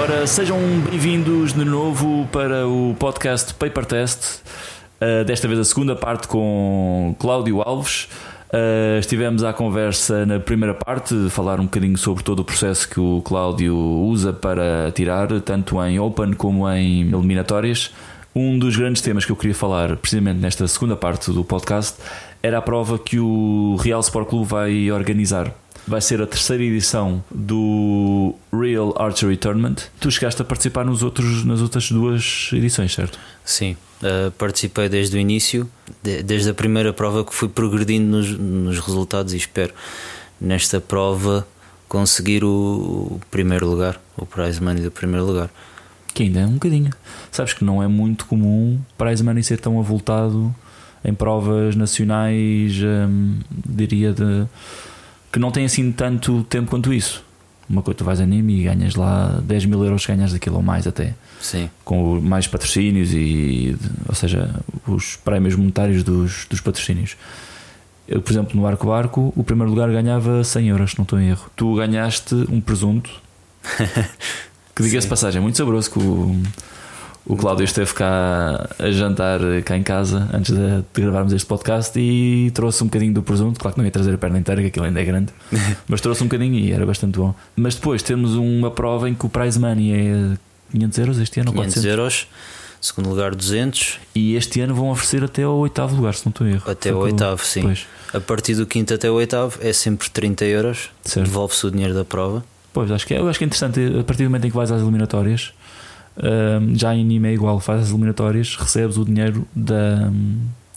Ora, sejam bem-vindos de novo para o podcast Paper Test. Uh, desta vez a segunda parte com Cláudio Alves. Uh, estivemos à conversa na primeira parte, falar um bocadinho sobre todo o processo que o Cláudio usa para tirar, tanto em Open como em eliminatórias. Um dos grandes temas que eu queria falar, precisamente nesta segunda parte do podcast, era a prova que o Real Sport Clube vai organizar vai ser a terceira edição do Real Archery Tournament. Tu chegaste a participar nos outros, nas outras duas edições, certo? Sim, uh, participei desde o início, de, desde a primeira prova que fui progredindo nos, nos resultados e espero nesta prova conseguir o, o primeiro lugar, o prize money do primeiro lugar. Que ainda é um bocadinho. Sabes que não é muito comum prize money ser tão avultado em provas nacionais, hum, diria de que não tem assim tanto tempo quanto isso. Uma coisa, tu vais a Nîmes e ganhas lá 10 mil euros, ganhas daquilo ou mais até. Sim. Com mais patrocínios e, ou seja, os prémios monetários dos, dos patrocínios. Eu, por exemplo, no Arco Barco, o primeiro lugar ganhava 100 euros, não estou em erro. Tu ganhaste um presunto que, diga-se passagem, é muito saboroso que o o Cláudio esteve cá a jantar cá em casa antes de, de, gravarmos este podcast e trouxe um bocadinho do presunto. Claro que não ia trazer a perna inteira, que aquilo ainda é grande, mas trouxe um bocadinho e era bastante bom. Mas depois temos uma prova em que o prize money é 500 euros este ano 500 euros, segundo lugar 200. E este ano vão oferecer até ao oitavo lugar, se não estou erro. Até o oitavo, sim. Pois. A partir do quinto até o oitavo é sempre 30 euros, devolve-se o dinheiro da prova. Pois, acho que é, eu acho que é interessante, a partir do momento em que vais às eliminatórias já em anime é igual, fazes as eliminatórias, recebes o dinheiro da,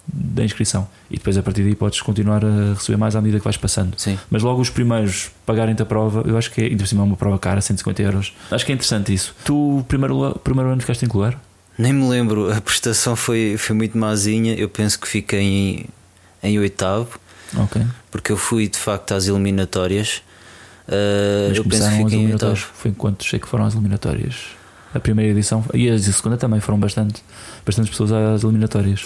da inscrição e depois a partir daí podes continuar a receber mais à medida que vais passando. Sim. Mas logo os primeiros pagarem-te a prova, eu acho que é, ainda por cima é uma prova cara, 150 euros. Acho que é interessante isso. Tu, primeiro, primeiro ano, ficaste em que Nem me lembro, a prestação foi, foi muito mazinha. Eu penso que fiquei em, em oitavo, okay. porque eu fui de facto às eliminatórias. Uh, eu penso que fiquei em oitavo. Foi enquanto sei que foram as eliminatórias a primeira edição e a segunda também foram bastante, bastantes pessoas às eliminatórias.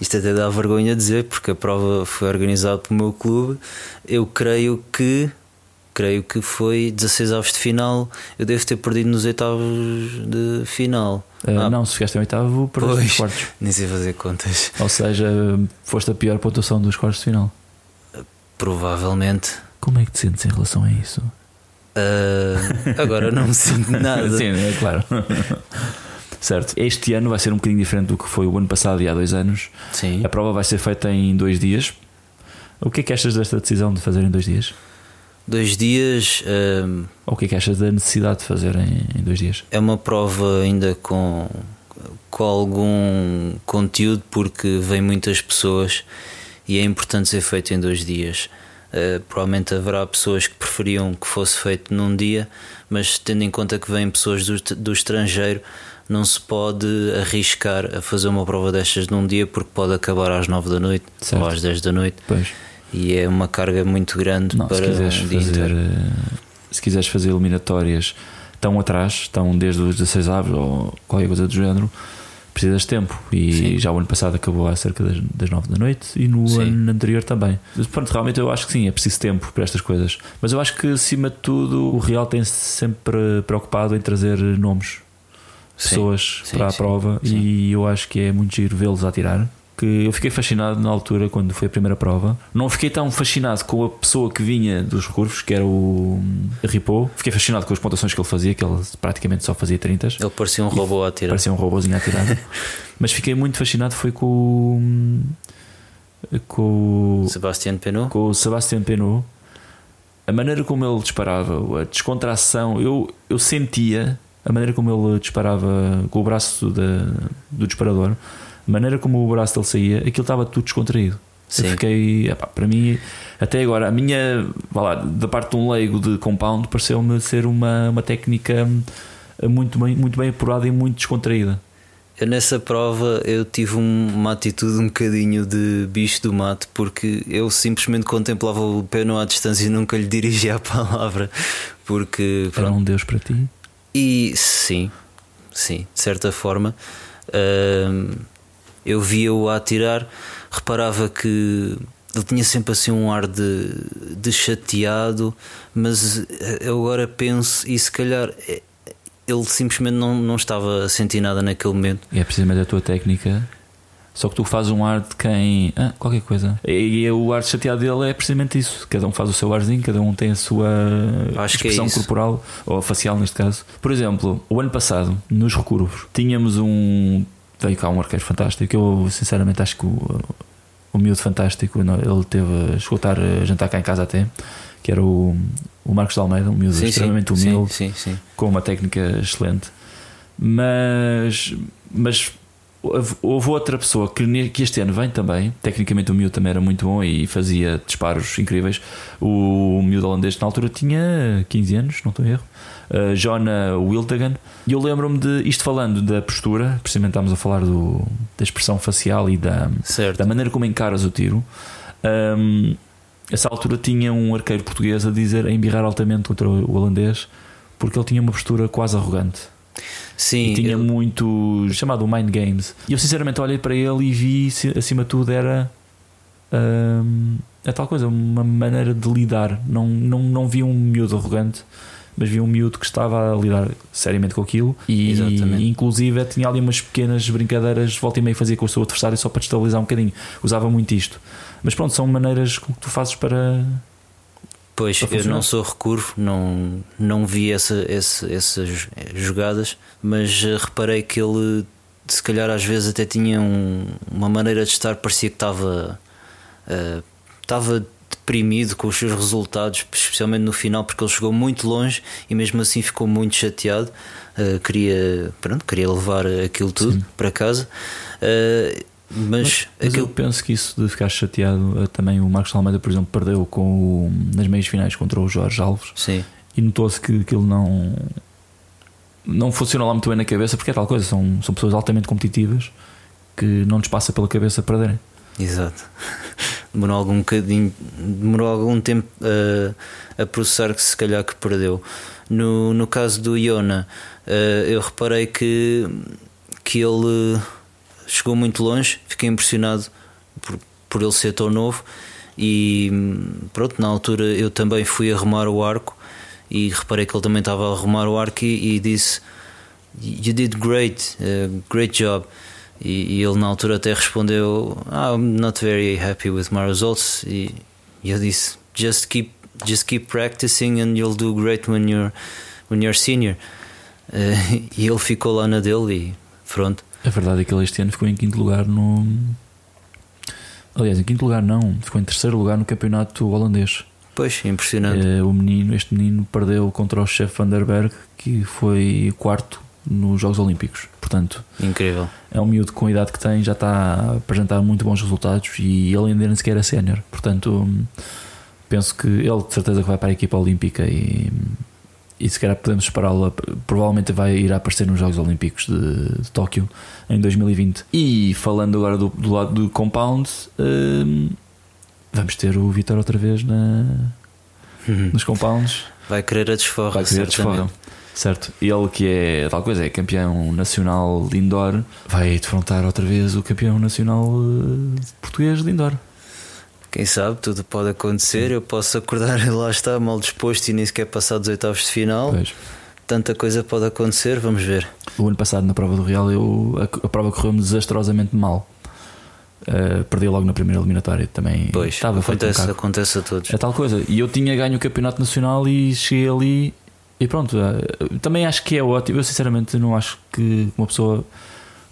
Isto até dá vergonha dizer, porque a prova foi organizada pelo meu clube. Eu creio que creio que foi 16 avos de final. Eu devo ter perdido nos oitavos de final. Uh, ah, não, se ficaste em oitavo, perdeste nos quartos. Nem sei fazer contas. Ou seja, foste a pior pontuação dos quartos de final. Provavelmente. Como é que te sentes em relação a isso? Uh, agora não me sinto nada. Sim, é claro. certo. Este ano vai ser um bocadinho diferente do que foi o ano passado e há dois anos. Sim. A prova vai ser feita em dois dias. O que é que achas desta decisão de fazer em dois dias? Dois dias. Um, Ou o que é que achas da necessidade de fazer em, em dois dias? É uma prova ainda com, com algum conteúdo, porque vêm muitas pessoas e é importante ser feito em dois dias. Uh, provavelmente haverá pessoas que preferiam que fosse feito num dia, mas tendo em conta que vêm pessoas do, do estrangeiro, não se pode arriscar a fazer uma prova destas num dia porque pode acabar às 9 da noite certo. ou às 10 da noite. Pois. E é uma carga muito grande não, para se quiseres um fazer, eh, Se quiseres fazer eliminatórias tão atrás, estão desde os 16 avos ou qualquer coisa do género precisas de tempo. E sim. já o ano passado acabou há cerca das, das 9 da noite e no sim. ano anterior também. Pronto, realmente eu acho que sim, é preciso tempo para estas coisas. Mas eu acho que acima de tudo o Real tem-se sempre preocupado em trazer nomes, pessoas sim. para a prova e eu acho que é muito giro vê-los a tirar que eu fiquei fascinado na altura quando foi a primeira prova. Não fiquei tão fascinado com a pessoa que vinha dos recursos, que era o Ripou. Fiquei fascinado com as pontuações que ele fazia, que ele praticamente só fazia 30. Ele parecia um robô a tirar. Parecia um robôzinho a tirar. Mas fiquei muito fascinado foi com com o Sebastião Penot. Com o Sebastião Penot. A maneira como ele disparava, a descontração, eu, eu sentia a maneira como ele disparava com o braço da, do disparador maneira como o braço dele saía, aquilo estava tudo descontraído. Sim. Eu fiquei, epá, para mim, até agora, a minha, lá, da parte de um leigo de compound, pareceu-me ser uma, uma técnica muito bem, muito bem apurada e muito descontraída. Eu nessa prova eu tive uma atitude um bocadinho de bicho do mato porque eu simplesmente contemplava o peno à distância e nunca lhe dirigia a palavra porque era um Deus para ti e sim sim de certa forma eu via-o a atirar, reparava que ele tinha sempre assim um ar de, de chateado, mas eu agora penso, e se calhar ele simplesmente não, não estava a sentir nada naquele momento. E é precisamente a tua técnica. Só que tu fazes um ar de quem. Ah, qualquer coisa. E, e o ar chateado dele é precisamente isso. Cada um faz o seu arzinho, cada um tem a sua Acho é expressão isso. corporal, ou facial neste caso. Por exemplo, o ano passado, nos recurvos, tínhamos um. Veio cá um arqueiro fantástico. Eu sinceramente acho que o, o miúdo fantástico, ele teve. Chegou a estar a jantar cá em casa até. Que era o, o Marcos de Almeida, um miúdo Sim, extremamente sim, humilde sim, com uma técnica excelente. Mas, mas houve- outra pessoa que, que este ano vem também. Tecnicamente o miúdo também era muito bom e fazia disparos incríveis. O miúdo holandês na altura tinha 15 anos, não estou em erro. Uh, Jona Wildegan. E eu lembro-me de isto falando da postura, precisamente estávamos a falar do, da expressão facial e da, Certo. da maneira como encaras o tiro. Um, essa altura tinha um arqueiro português a dizer, a embirrar altamente contra o holandês, porque ele tinha uma postura quase arrogante. Sim, E tinha ele- muito chamado Mind Games. E eu sinceramente olhei para ele e vi, acima de tudo, era hum, a tal coisa, uma maneira de lidar. Não, não, não vi um miúdo arrogante, mas vi um miúdo que estava a lidar seriamente com aquilo. E Exatamente. inclusive tinha ali umas pequenas brincadeiras, volta e meia fazia com o seu adversário só para destabilizar um bocadinho. Usava muito isto. Mas pronto, são maneiras que tu fazes para. Pois, Para eu não sou recurvo, não, não vi essa, essa- essas jogadas, mas eh, reparei que ele, se calhar, às vezes até tinha um- uma maneira de estar, parecia que estava, eh, estava deprimido com os seus resultados, especialmente no final, porque ele chegou muito longe e mesmo assim ficou muito chateado. Eh, queria, pronto, queria levar aquilo tudo para casa. Eh, mas, Mas aquilo eu penso que isso de ficar chateado, eh, também o Marcos Almeida, por exemplo, perdeu com o- nas meias finais contra o Jorge Alves. Sim, e notou-se que aquilo não não funciona lá muito bem na cabeça porque é tal coisa, são, são pessoas altamente competitivas que não lhes passa pela cabeça perderem. Exato. Demorou algum bocadinho, demorou algum tempo a, a processar que se calhar que perdeu. No, no caso do Iona, eh, eu reparei que, que ele chegou muito longe, fiquei impressionado por, por ele ser tão novo e pronto, na altura eu também fui arrumar o arco e reparei que ele também estava a arrumar o arco e, e disse You did great, uh, great job. E, e ele na altura até respondeu "Ah, I'm not very happy with my results e, e eu disse just keep just keep practicing and you'll do great when you're when you're senior Eh, e ele ficou lá na dele e pronto A verdade é que ele este ano ficou em quinto lugar no. Aliás, em quinto lugar não, ficou em terceiro lugar no campeonato holandês. pois impressionante Eh, o menino, este menino perdeu contra o chefe Van der Berg, que foi quarto nos Jogos Olímpicos. Portanto, incrível é um miúdo com a idade que tem, já está a apresentar muito bons resultados e ele ainda nem sequer é sénior. Portanto, penso que ele de certeza que vai para a equipa olímpica e, e se calhar podemos esperá-lo. Provavelmente vai ir a aparecer nos Jogos Olímpicos de, de Tóquio em 2020. E falando agora do, do lado do compound, hum, vamos ter o Vitor outra vez na, nos compounds. vai querer a desforra Vai querer certamente. desforra. Certo. Ele que é tal coisa, é campeão nacional de indoor, vai defrontar outra vez o campeão nacional eh, português de indoor. Quem sabe, tudo pode acontecer. Eu posso acordar e lá está, mal disposto e nem sequer passar dos oitavos de final. Pois. Tanta coisa pode acontecer, vamos ver. O ano passado na prova do Real eu, a, a prova correu-me desastrosamente mal. Eh, perdi logo na primeira eliminatória também. Pois, estava um acontece, caco. acontece a todos. É tal coisa. E eu tinha ganho o campeonato nacional e cheguei ali e pronto. eh, Também acho que é ótimo. Eu sinceramente não acho que uma pessoa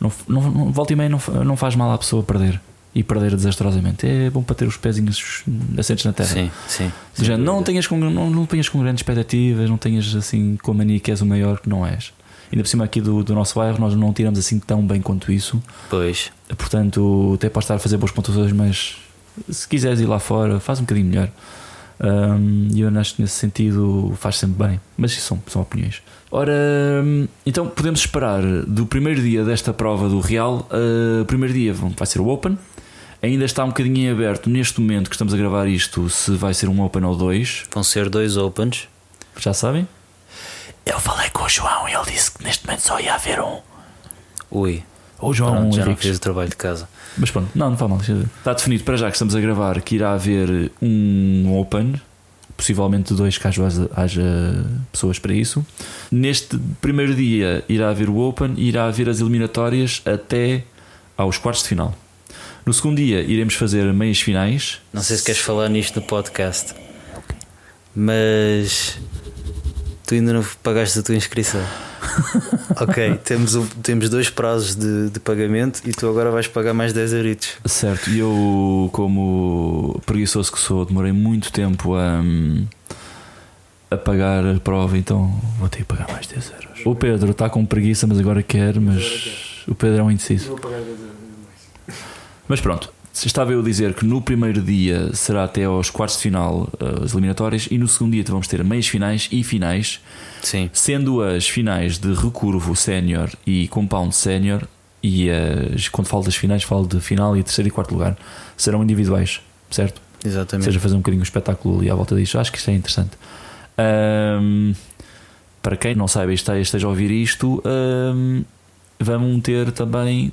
não, não, não- volta e meia não, não faz mal à pessoa perder e perder desastrosamente. É bom para ter os pezinhos assentes na terra. Sim, sim. Género, não, tenhas com, não, não tenhas com grandes expectativas, não tenhas assim com a mania que és o maior que não és. Ainda por cima aqui do, do nosso bairro nós não tiramos assim tão bem quanto isso. Pois, Portanto, até podes estar a fazer boas pontuações, mas se quiseres ir lá fora, faz um bocadinho melhor. Um, E eu acho que nesse sentido faz sempre bem. Mas isso são, são opiniões. Ora, hum, então podemos esperar do primeiro dia desta prova do Real. uh, O primeiro dia vai ser o Open. Ainda está um bocadinho em aberto neste momento que estamos a gravar isto se vai ser um Open ou dois. vão ser dois Opens. Já sabem? Eu falei com o João e ele disse que neste momento só ia haver um. Ui, Ou João pronto, já não fiz o trabalho de casa. Mas pronto, não, não faz mal. Está definido para já que estamos a gravar que irá haver um Open possivelmente dois, caso haja, haja pessoas para isso. Neste primeiro dia irá haver o Open e irá haver as eliminatórias até aos quartos de final. No segundo dia iremos fazer meias finais. Não sei se queres falar nisto no podcast, mas tu ainda não pagaste a tua inscrição. ok, temos, um, temos dois prazos de, de, pagamento e tu agora vais pagar mais 10 euritos. Certo, e eu, como preguiçoso que sou, demorei muito tempo a, a pagar a prova, então vou ter que pagar mais 10 euros. O Pedro está com preguiça, mas agora quer, mas o Pedro é um indeciso. Vou pagar 10 euros. Mas pronto, estava eu a dizer que no primeiro dia será até aos quartos de final eh, as eliminatórias e no segundo dia vamos ter meias finais e finais. Sim. Sendo as finais de recurvo sénior e compound sénior e as, quando falo das finais falo de final e terceiro e quarto lugar serão individuais, certo? Exatamente. Ou seja, fazer um bocadinho o espetáculo ali à volta disso. Acho que isto é interessante. Um, para quem não saiba e esteja a ouvir isto, um, vamos ter também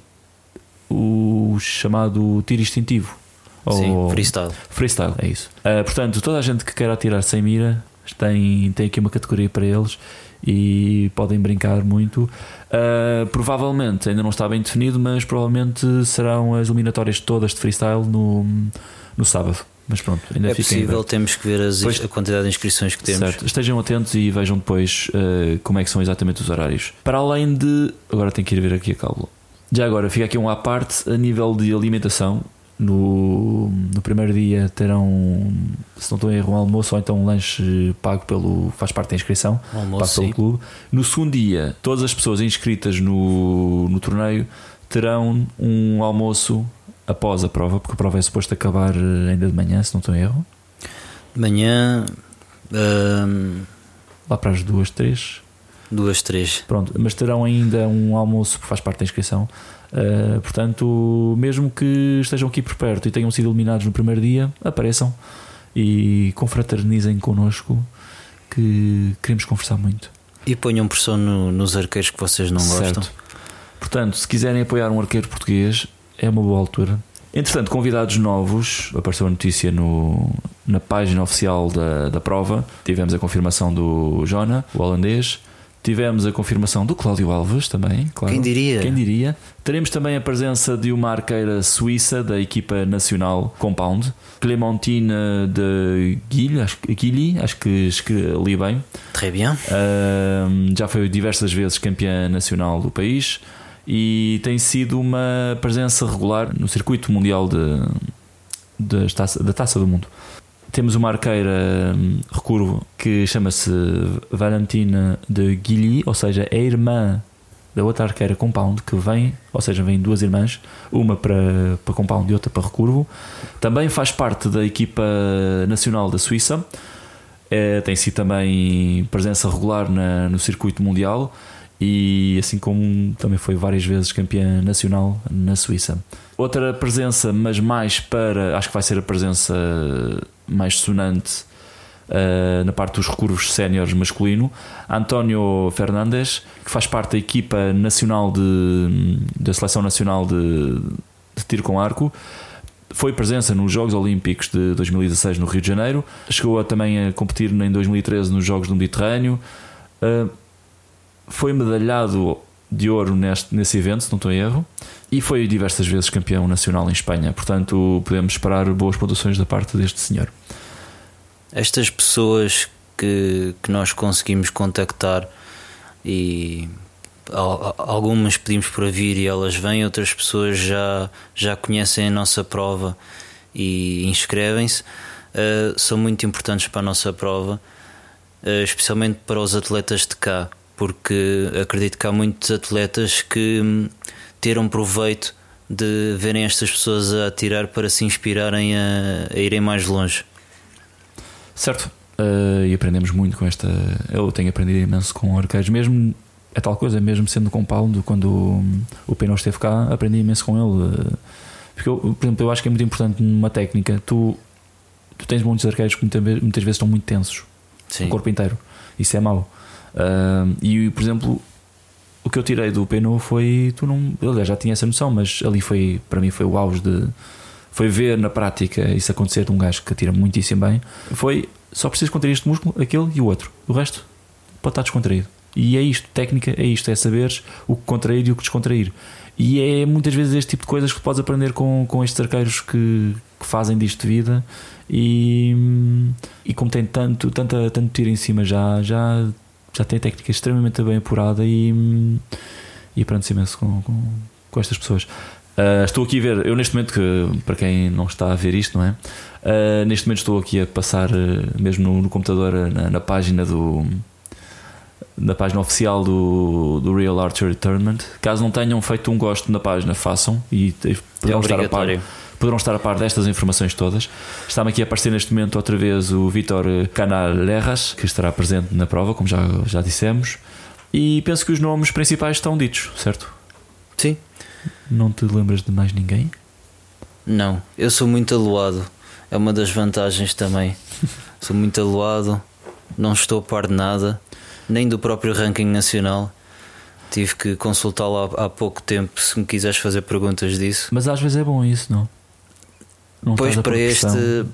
chamado tiro instintivo. Sim, freestyle. Freestyle, é isso. Uh, portanto, toda a gente que quer atirar sem mira tem, tem aqui uma categoria para eles e podem brincar muito. Uh, provavelmente ainda não está bem definido, mas provavelmente serão as eliminatórias todas de freestyle no, no sábado. Mas pronto, ainda é possível, temos que ver as, pois, a quantidade de inscrições que temos. Certo. Estejam atentos e vejam depois uh, como é que são exatamente os horários. Para além de. Agora tenho que ir ver aqui a cábula. Já agora, fica aqui um à parte a nível de alimentação. No, no primeiro dia terão, se não estou em erro, um almoço ou então um lanche pago pelo. faz parte da inscrição, almoço, pago pelo clube. No segundo dia, todas as pessoas inscritas no, no torneio terão um almoço após a prova, porque a prova é suposto acabar ainda de manhã, se não estou em erro. De manhã. Hum... Lá para as duas, três. Duas, três. Pronto, mas terão ainda um almoço que faz parte da inscrição. Uh, portanto, mesmo que estejam aqui por perto e tenham sido eliminados no primeiro dia, apareçam e confraternizem connosco que queremos conversar muito. E ponham pressão no, nos arqueiros que vocês não certo. gostam. Portanto, se quiserem apoiar um arqueiro português, é uma boa altura. Entretanto, convidados novos, apareceu a notícia no, na página oficial da, da prova. Tivemos a confirmação do Jona, o holandês. Tivemos a confirmação do Cláudio Alves também, claro. Quem diria? Quem diria? Teremos também a presença de uma arqueira suíça da equipa nacional Compound, Clementine de Guilly, acho, Guilly, acho que li bem. Très bien. Uh, já foi diversas vezes campeã nacional do país e tem sido uma presença regular no circuito mundial de, de taça, da Taça do Mundo temos uma arqueira hum, recurvo que chama-se Valentina de Guilly, ou seja, é a irmã da outra arqueira compound que vem, ou seja, vem duas irmãs, uma para, para compound e outra para recurvo. Também faz parte da equipa nacional da Suíça, é, tem sido também presença regular na, no circuito mundial e assim como também foi várias vezes campeã nacional na Suíça. Outra presença, mas mais para, acho que vai ser a presença mais sonante uh, na parte dos recurvos séniores masculino, António Fernandes, que faz parte da equipa nacional de, da seleção nacional de, de tiro com arco. Foi presença nos Jogos Olímpicos de 2016 no Rio de Janeiro. Chegou a, também a competir em 2013 nos Jogos do Mediterrâneo. Uh, foi medalhado de ouro neste, nesse evento, se não estou em erro, e foi diversas vezes campeão nacional em Espanha. Portanto, podemos esperar boas pontuações da parte deste senhor. Estas pessoas que, que nós conseguimos contactar e algumas pedimos para vir e elas vêm, outras pessoas já, já conhecem a nossa prova e inscrevem-se, uh, são muito importantes para a nossa prova, uh, especialmente para os atletas de cá porque acredito que há muitos atletas que hum, terão proveito de verem estas pessoas a atirar para se inspirarem a, a irem mais longe. Certo, uh, e aprendemos muito com esta. Eu tenho aprendido imenso com arqueiros, mesmo é tal coisa, mesmo sendo com Paulo, quando o, o Peno esteve cá, aprendi imenso com ele. Uh, porque, eu, por exemplo, eu acho que é muito importante numa técnica, tu, tu tens muitos arqueiros que muitas, muitas vezes estão muito tensos, Sim. o corpo inteiro, isso é mau. Uh, e, por exemplo, o que eu tirei do Peno foi. Tu não. Eu já tinha essa noção, mas ali foi. Para mim foi o auge de. Foi ver na prática isso acontecer de um gajo que atira muitíssimo bem. Foi só precisas contrair este músculo, aquele e o outro. O resto pode estar descontraído. E é isto, técnica é isto, é saberes o que contrair e o que descontrair. E é muitas vezes este tipo de coisas que podes aprender com, com estes arqueiros que, que fazem disto de vida e, e como tem tanto, tanta, tanto tiro em cima já, já, já tem técnica extremamente bem apurada e, e aprende-se imenso com, com, com estas pessoas. Uh, estou aqui a ver, eu neste momento, que para quem não está a ver isto, não é? Uh, neste momento estou aqui a passar, uh, mesmo no, no computador, na, na, página do. Na página oficial do, do Real Archery Tournament. Caso não tenham feito um gosto na página, façam e poderão, é estar a par, poderão estar a par destas informações todas. Está-me aqui a aparecer neste momento outra vez o Vitor Canaleras, que estará presente na prova, como já, já dissemos. E penso que os nomes principais estão ditos, certo? Sim, não te lembras de mais ninguém? Não, eu sou muito aluado. É uma das vantagens também. sou muito aluado, não estou a par de nada, nem do próprio ranking nacional. Tive que consultá-lo há, há pouco tempo se me quiseres fazer perguntas disso. Mas às vezes é bom isso, não? Não pois para este.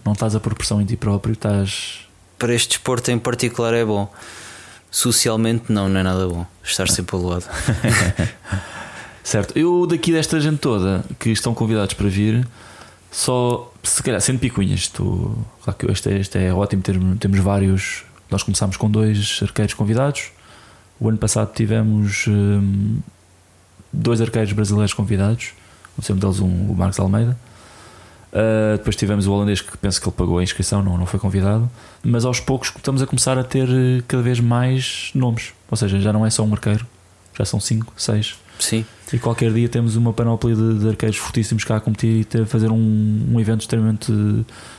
Não estás a pressão em ti próprio, estás. Para este desporto em particular é bom. Socialmente, não, não é nada bom. Estar sempre aluado. Certo, eu daqui desta gente toda que estão convidados para vir, só se calhar sendo picuinhas, estou, claro que este é, este é ótimo, termos, temos vários. Nós começámos com dois arqueiros convidados. O ano passado tivemos hum, dois arqueiros brasileiros convidados, sendo deles um, o Marcos Almeida. Uh, depois tivemos o holandês que penso que ele pagou a inscrição, não, não foi convidado. Mas aos poucos estamos a começar a ter eh, cada vez mais nomes. Ou seja, já não é só um arqueiro, já são cinco, seis. Sim. E qualquer dia temos uma panóplia de, de arqueiros fortíssimos cá a competir e ter, fazer um, um evento extremamente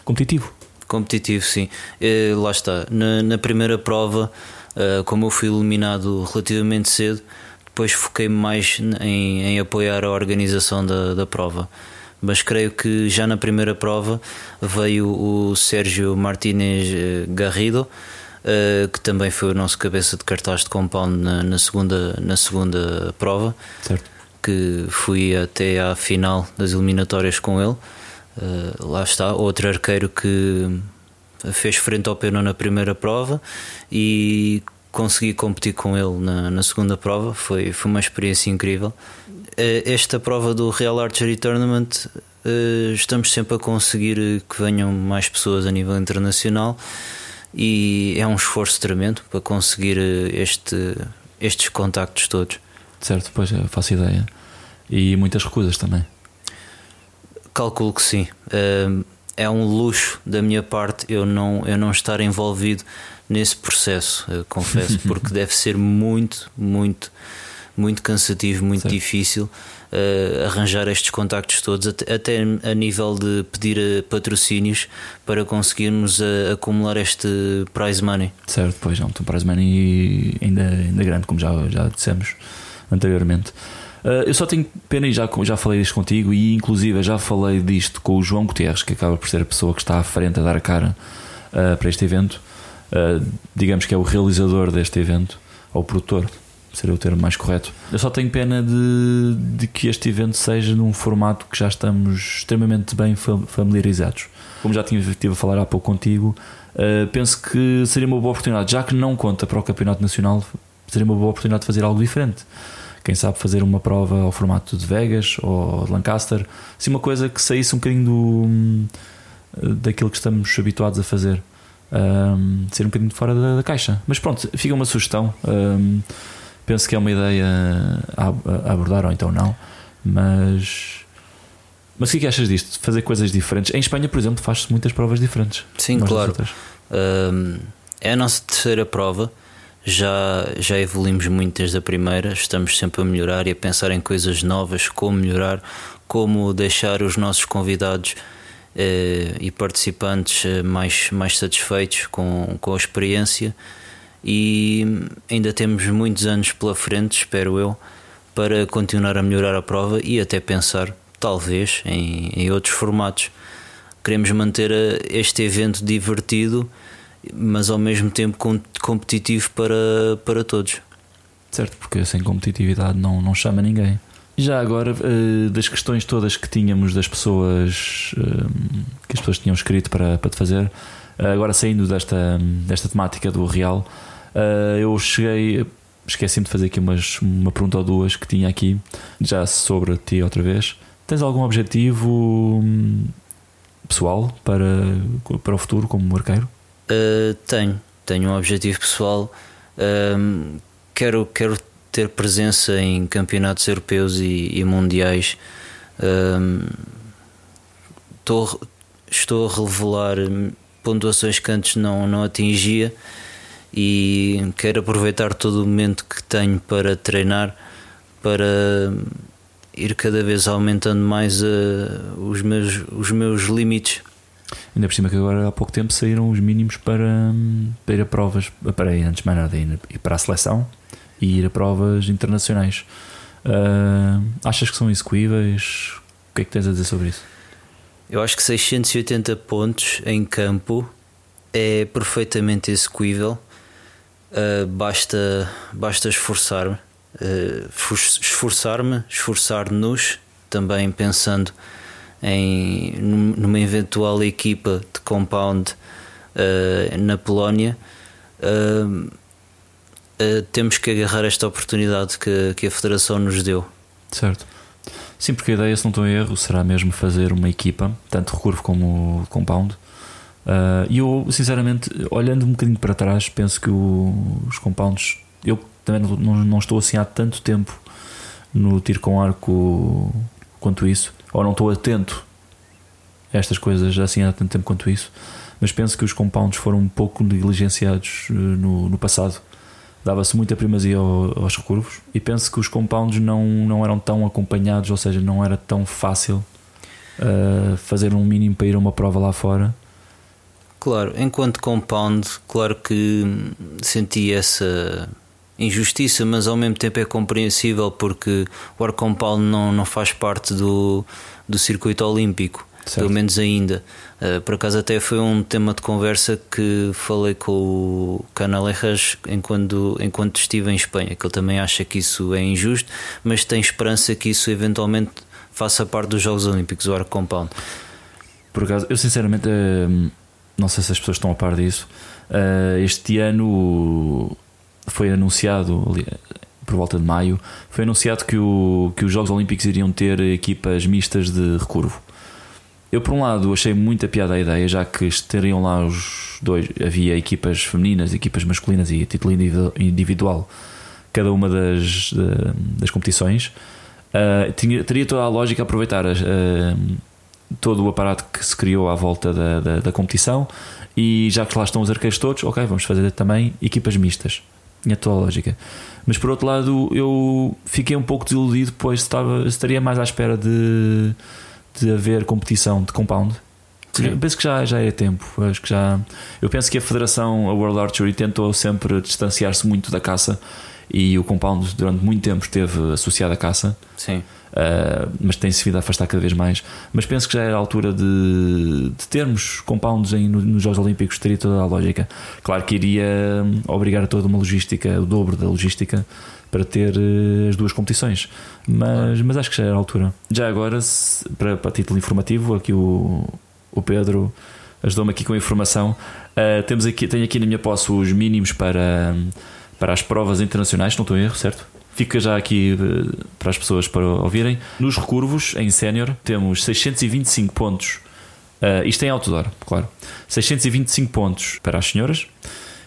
competitivo. Competitivo, sim. E, lá está. Na, na primeira prova, uh, como eu fui eliminado relativamente cedo, depois foquei-me mais em, em, apoiar a organização da, da prova. Mas creio que já na primeira prova veio o Sérgio Martínez eh, Garrido uh, que também foi o nosso cabeça de cartaz de compound na, na segunda, na segunda prova. Certo. Que fui até à final das eliminatórias com ele. Uh, lá está, outro arqueiro que fez frente ao Peno na primeira prova e consegui competir com ele na, na segunda prova. Foi, foi uma experiência incrível. Uh, esta prova do Real Archery Tournament estamos sempre a conseguir que venham mais pessoas a nível internacional e é um esforço tremendo para conseguir eh, este, estes contactos todos. Certo, pois faço ideia. E muitas recusas também. Calculo que sim. É um luxo da minha parte eu não, eu não estar envolvido nesse processo, confesso, porque deve ser muito, muito, muito cansativo, muito certo. difícil uh, arranjar estes contactos todos, até, até, a nível de pedir eh, patrocínios para conseguirmos uh, acumular este prize money. Certo, pois não, um prize money ainda, ainda grande, como já, já dissemos anteriormente. Uh, eu só tenho pena e já, já falei disto contigo e inclusive já falei disto com o João Gutierrez, que acaba por ser a pessoa que está à frente a dar a cara para este evento. Digamos que é o realizador deste evento, ou o produtor, seria o termo mais correto. Eu só tenho pena de, de que este evento seja num formato que já estamos extremamente bem familiarizados. Como já tive, tive a falar há pouco contigo, uh, penso que seria uma boa oportunidade, já que não conta para o Campeonato Nacional, seria uma boa oportunidade de fazer algo diferente. Quem sabe fazer uma prova ao formato de Vegas ou de Lancaster, assim uma coisa que saísse um bocadinho do, daquilo que estamos habituados a fazer. Um, ser um bocadinho fora da, da, caixa. Mas pronto, fica uma sugestão. Um, penso que é uma ideia a, a abordar, ou então não. Mas. Mas o que, é que achas disto? Fazer coisas diferentes? Em Espanha, por exemplo, faz-se muitas provas diferentes. Sim, claro. Um, é a nossa terceira prova. Já, já evoluímos muito desde a primeira. Estamos sempre a melhorar e a pensar em coisas novas, como melhorar, como deixar os nossos convidados eh, e participantes eh, mais, mais satisfeitos com, com a experiência e ainda temos muitos anos pela frente, espero eu, para continuar a melhorar a prova e até pensar, talvez, em, em outros formatos. Queremos manter eh, este evento divertido, mas ao mesmo tempo competitivo para, para todos. Certo, porque sem competitividade não, não chama ninguém. Já agora, eh, das questões todas que tínhamos das pessoas eh, que as pessoas tinham escrito para, para te fazer, agora saindo desta, desta temática do Real, eu cheguei. Esqueci-me de fazer aqui umas, uma pergunta ou duas que tinha aqui, já sobre ti outra vez. Tens algum objetivo hum, pessoal para, para o futuro como arqueiro? Uh, tenho, tenho um objetivo pessoal. Uh, quero, quero ter presença em campeonatos europeus e, e mundiais. Uh, estou, estou a revelar pontuações que antes não, não atingia e quero aproveitar todo o momento que tenho para treinar para ir cada vez aumentando mais uh, os, meus, os meus limites. Ainda por cima que agora há pouco tempo saíram os mínimos para, para ir a provas, para ir antes de mais nada, ir para a seleção e ir a provas internacionais. Uh, achas que são execuíveis? O que é que tens a dizer sobre isso? Eu acho que 680 pontos em campo é perfeitamente execuível. Uh, basta, basta esforçar-me uh, esforçar-me, esforçar-nos, também pensando em numa eventual equipa de compound uh, na Polónia. Temos que agarrar esta oportunidade que, que a Federação nos deu. Certo. Sim, porque a ideia, se não estou em erro, será mesmo fazer uma equipa, tanto recurvo como compound. E eu, sinceramente, olhando um bocadinho para trás, penso que o, os compounds, eu também não, não, não, estou assim há tanto tempo no tiro com arco quanto isso, ou não estou atento a estas coisas assim há tanto tempo quanto isso, mas penso que os compounds foram um pouco negligenciados eh, no, no passado. Dava-se muita primazia aos recurvos e penso que os compounds não, não eram tão acompanhados, ou seja, não era tão fácil uh, fazer um mínimo para ir a uma prova lá fora. Claro, enquanto compound, claro que senti essa injustiça, mas ao mesmo tempo é compreensível porque o Arcompal não, não faz parte do, do circuito olímpico, certo. pelo menos ainda. Uh, por acaso, até foi um tema de conversa que falei com o Canalejas enquanto, enquanto estive em Espanha, que ele também acha que isso é injusto, mas tem esperança que isso eventualmente faça parte dos Jogos Olímpicos, o Arcompal. Por acaso, eu sinceramente eh, não sei se as pessoas estão a par disso. Uh, este ano foi anunciado por volta de maio, foi anunciado que, o, que os Jogos Olímpicos iriam ter equipas mistas de recurvo. Eu, por um lado, achei muita piada a ideia, já que estariam lá os dois. Havia equipas femininas, equipas masculinas e título individual, cada uma das, das competições. Uh, tinha, teria toda a lógica aproveitar uh, todo o aparato que se criou à volta da, da, da competição e já que lá estão os arqueiros todos, ok, vamos fazer também equipas mistas tinha toda a lógica. Mas por outro lado, eu fiquei um pouco desiludido, pois estava, estaria mais à espera de, de haver competição de compound. Sim. Penso que já, já é tempo. Acho que já, eu penso que a Federação, a World Archery, tentou sempre distanciar-se muito da caça e o compound durante muito tempo esteve associado à caça. Sim. Uh, mas tem-se vindo a afastar cada vez mais. Mas penso que já era a altura de, de termos compounds em, nos Jogos Olímpicos, teria toda a lógica. Claro que iria hum, obrigar a toda uma logística, o dobro da logística, para ter uh, as duas competições. Mas, mas acho que já era a altura. Já agora, se, para, para título informativo, aqui o, o Pedro ajudou-me aqui com a informação. Uh, temos aqui, tenho aqui na minha posse os mínimos para, para as provas internacionais, não estou em erro, certo? Fica já aqui eh, para as pessoas para ouvirem. Nos recurvos, em sénior, temos 625 pontos. Uh, isto em outdoor, claro. 625 pontos para as senhoras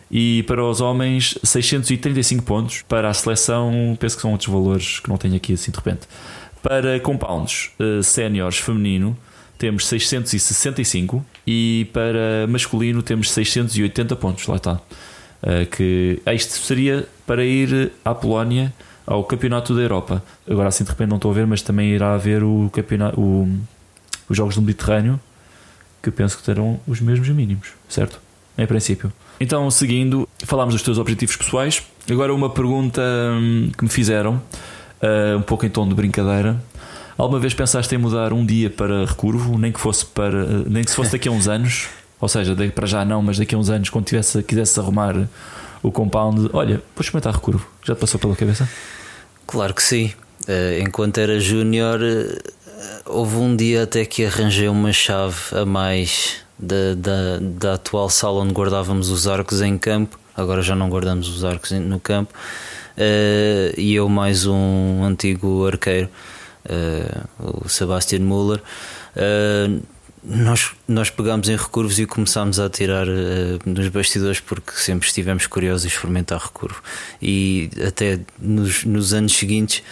e para os homens 635 pontos. Para a seleção, penso que são outros valores que não tenho aqui assim de repente. Para compounds uh, séniores feminino, temos 665 e para masculino temos 680 pontos. Lá está. Uh, que isto seria para ir à Polónia ao Campeonato da Europa. Agora assim de repente não estou a ver, mas também irá haver o campeonato, o, os Jogos do Mediterrâneo, que penso que terão os mesmos mínimos, certo? Em princípio. Então, seguindo, falámos dos teus objetivos pessoais. Agora uma pergunta hum, que me fizeram, uh, um pouco em tom de brincadeira. Alguma vez pensaste em mudar um dia para recurvo, nem que fosse para nem que fosse daqui a uns anos? Ou seja, para já não, mas daqui a uns anos, quando tivesse, quisesse arrumar o compound, olha, vou experimentar recurvo. Já te passou pela cabeça? Claro que sim. Eh, enquanto era júnior, eh, houve um dia até que arranjei uma chave a mais da, da, da atual sala onde guardávamos os arcos em campo. Agora já não guardamos os arcos no campo. Uh, e eu, mais um antigo arqueiro, uh, o Sebastian Müller. Uh, nós, nós pegámos em recurvos e começámos a tirar uh, nos bastidores porque sempre estivemos curiosos em experimentar recurvo. E até nos, nos anos seguintes,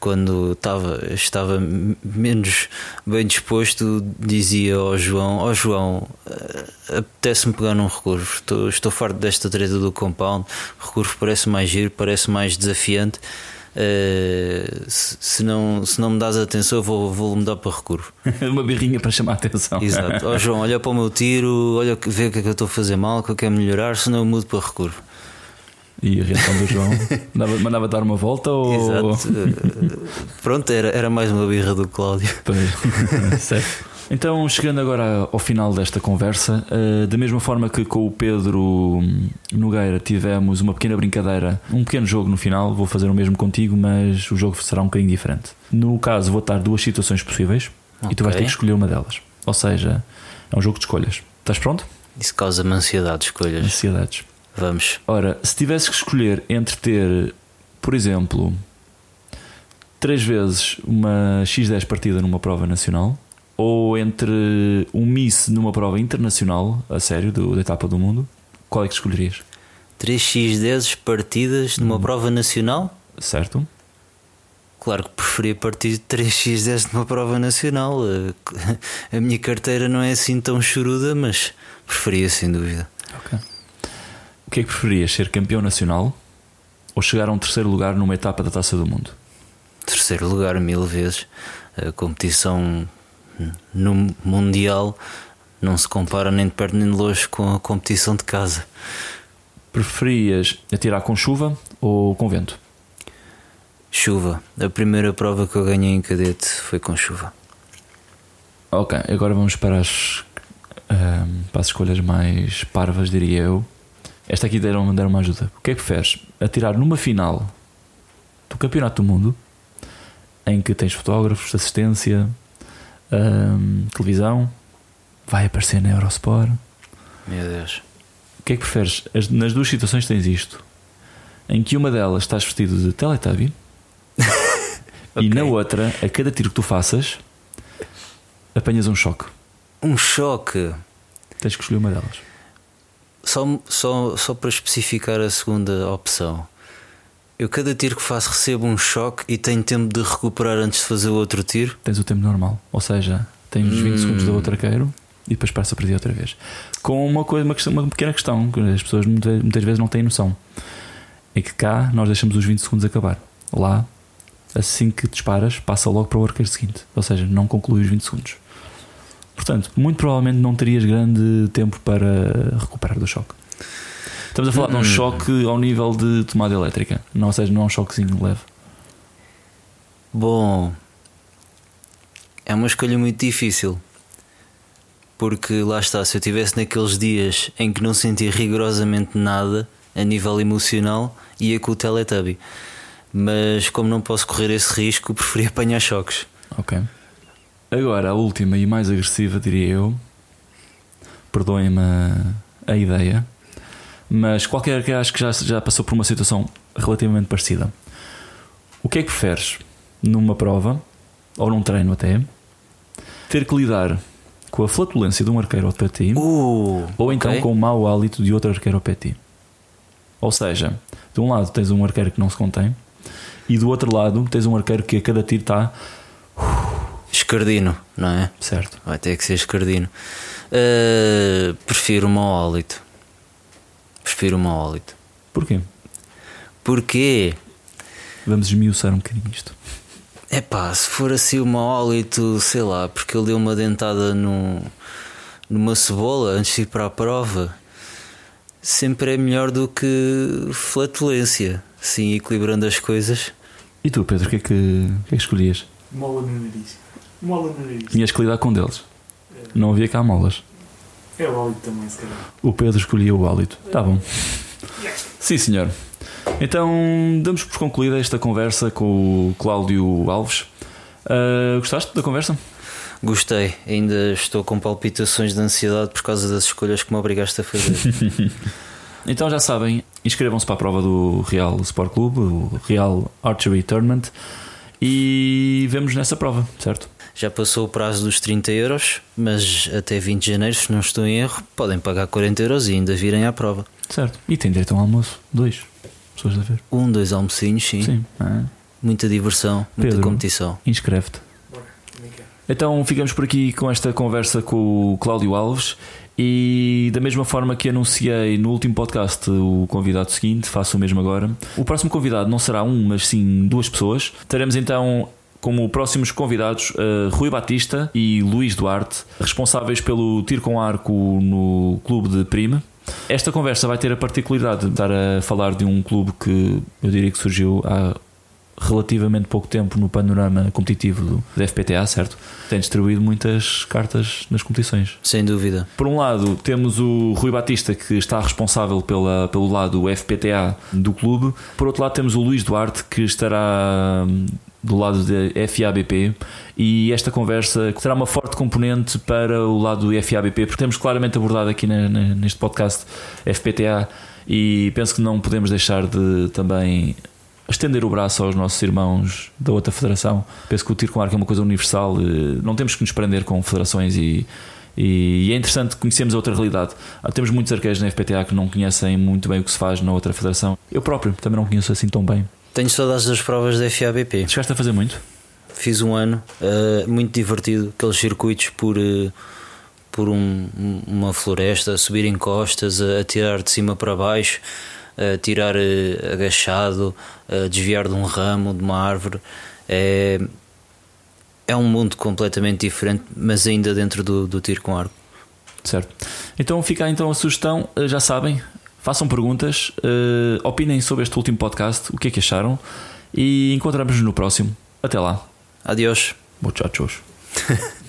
quando estava, estava menos bem disposto, dizia ao João: Ó oh, João, uh, apetece-me pegar num recurvo. Estou, estou farto desta treta do compound. Recurvo parece mais giro, parece mais desafiante. Uh, se, se, não, se não me dás atenção, eu vou, vou mudar para recurvo. Uma birrinha para chamar a atenção. Exato. Ó oh, João, olha para o meu tiro, olha, vê o que é que eu estou a fazer mal, o que eu quero melhorar, senão eu mudo para recurvo. E a reação do João? mandava, mandava dar uma volta ou. Exato. Uh, pronto, era, era mais uma birra do Cláudio. certo. Então, chegando agora ao final desta conversa, uh, da mesma forma que com o Pedro Nogueira tivemos uma pequena brincadeira, um pequeno jogo no final, vou fazer o mesmo contigo, mas o jogo será um bocadinho diferente. No caso, vou dar duas situações possíveis okay. e tu vais ter que escolher uma delas. Ou seja, é um jogo de escolhas. Estás pronto? Isso causa-me ansiedade, escolhas. Ansiedades. Vamos. Ora, se tivesse que escolher entre ter, por exemplo, três vezes uma X10 partida numa prova nacional ou entre um Miss numa prova internacional, a sério, do, da etapa do mundo, qual é que escolherias? 3x10 partidas numa hum. prova nacional? Certo. Claro que preferia partir 3x10 numa prova nacional. A minha carteira não é assim tão choruda, mas preferia sem dúvida. Ok. O que é que preferias? Ser campeão nacional ou chegar a um terceiro lugar numa etapa da taça do mundo? Terceiro lugar, mil vezes. A competição no Mundial não se compara nem de perto nem de longe com a competição de casa. Preferias atirar com chuva ou com vento? Chuva. A primeira prova que eu ganhei em cadete foi com chuva. Ok, agora vamos para as, um, para as escolhas mais parvas, diria eu. Esta aqui deram, deram uma ajuda. O que é que preferes? Atirar numa final do Campeonato do Mundo em que tens fotógrafos, assistência, um, televisão, vai aparecer na Eurosport. Meu Deus. O que é que preferes? As, nas duas situações tens isto: em que uma delas estás vestido de Teletubby okay. e na outra, a cada tiro que tu faças, apanhas um choque. Um choque? Tens que escolher uma delas. Só, só, só para especificar a segunda opção. Eu cada tiro que faço recebo um choque e tenho tempo de recuperar antes de fazer o outro tiro? Tens o tempo normal, ou seja, tens os 20 hum. segundos do outro arqueiro e depois passa a perder outra vez. Com uma coisa, uma, questão, uma pequena questão que as pessoas muitas, muitas vezes não têm noção. É que cá nós deixamos os 20 segundos acabar. Lá, assim que disparas, passa logo para o arqueiro seguinte. Ou seja, não conclui os 20 segundos. Portanto, muito provavelmente não terias grande tempo para recuperar do choque. Estamos a falar de um hum. choque ao nível de tomada elétrica, não, ou seja, não é um choquezinho leve. Bom, é uma escolha muito difícil. Porque lá está, se eu estivesse naqueles dias em que não sentia rigorosamente nada a nível emocional, ia com o Teletubby. Mas como não posso correr esse risco, preferi apanhar choques. Ok. Agora, a última e mais agressiva, diria eu. Perdoem-me a, a ideia mas qualquer que acho que já, já passou por uma situação relativamente parecida. O que é que preferes numa prova ou num treino até ter que lidar com a flatulência de um arqueiro ao pé de ti uh, ou então okay. com o mau hálito de outro arqueiro ao pé de ti? Ou seja, de um lado tens um arqueiro que não se contém e do outro lado tens um arqueiro que a cada tiro está escardino, não é? Certo. Vai ter que ser escardino. Uh, prefiro o mau hálito prefiro o mau hálito. Porquê? Porquê? Vamos esmiuçar um bocadinho isto. É pá, se for assim o mau hálito, sei lá, porque ele deu uma dentada no, numa cebola antes de ir para a prova, sempre é melhor do que flatulência, sim, equilibrando as coisas. E tu, Pedro, o que é que, que, é que escolhias? Mola no nariz. Mola no nariz. Tinhas que lidar com deles. É. Não havia cá molas. É o hálito também, se calhar. O Pedro escolhia o hálito. Tá bom. Sim, senhor. Então, damos por concluída esta conversa com o Cláudio Alves. Uh, gostaste da conversa? Gostei, ainda estou com palpitações de ansiedade por causa das escolhas que me obrigaste a fazer. Então já sabem, inscrevam-se para a prova do Real Sport Clube, o Real Archery Tournament, e vemos nessa prova, certo? Já passou o prazo dos 30 euros, mas até 20 de janeiro, se não estou em erro, podem pagar 40 euros e ainda virem à prova. Certo. E tem direito a um almoço, dois pessoas a ver. Um, dois almocinhos, sim. Sim. Ah, Muita diversão, muita Pedro. competição. Inscreve-te. Então ficamos por aqui com esta conversa com o Cláudio Alves e da mesma forma que anunciei no último podcast o convidado seguinte, faço o mesmo agora. O próximo convidado não será um, mas sim duas pessoas. Teremos então como próximos convidados eh, Rui Batista e Luís Duarte, responsáveis pelo tiro com arco no clube de Prima. Esta conversa vai ter a particularidade de estar a falar de um clube que eu diria que surgiu há relativamente pouco tempo no panorama competitivo do, da FPTA, certo? Tem distribuído muitas cartas nas competições. Sem dúvida. Por um lado, temos o Rui Batista, que está responsável pela, pelo lado FPTA do clube. Por outro lado, temos o Luís Duarte, que estará hum, do lado da FABP. E esta conversa terá uma forte componente para o lado do FABP, porque temos claramente abordado aqui na- na- neste podcast FPTA. E penso que não podemos deixar de também estender o braço aos nossos irmãos da outra federação. Penso que o tiro com arco é uma coisa universal, eh, não temos que nos prender com federações e, e é interessante conhecermos a outra realidade. Ah, Temos muitos arqueiros na FPTA que não conhecem muito bem o que se faz na outra federação. Eu próprio também não conheço assim tão bem. Tenho saudades das provas da FABP. Chegaste a fazer muito? Fiz um ano, eh, muito divertido, aqueles circuitos por, eh, por um- um- uma floresta, a subir em costas, a, a tirar de cima para baixo, a tirar eh, agachado, a desviar de um ramo, de uma árvore. É, é um mundo completamente diferente, mas ainda dentro do, do tiro com arco. Certo. Então fica então a sugestão, já sabem, façam perguntas, eh, opinem sobre este último podcast, o que é que acharam e encontramos-nos no próximo. Até lá. Adiós. Muchachos.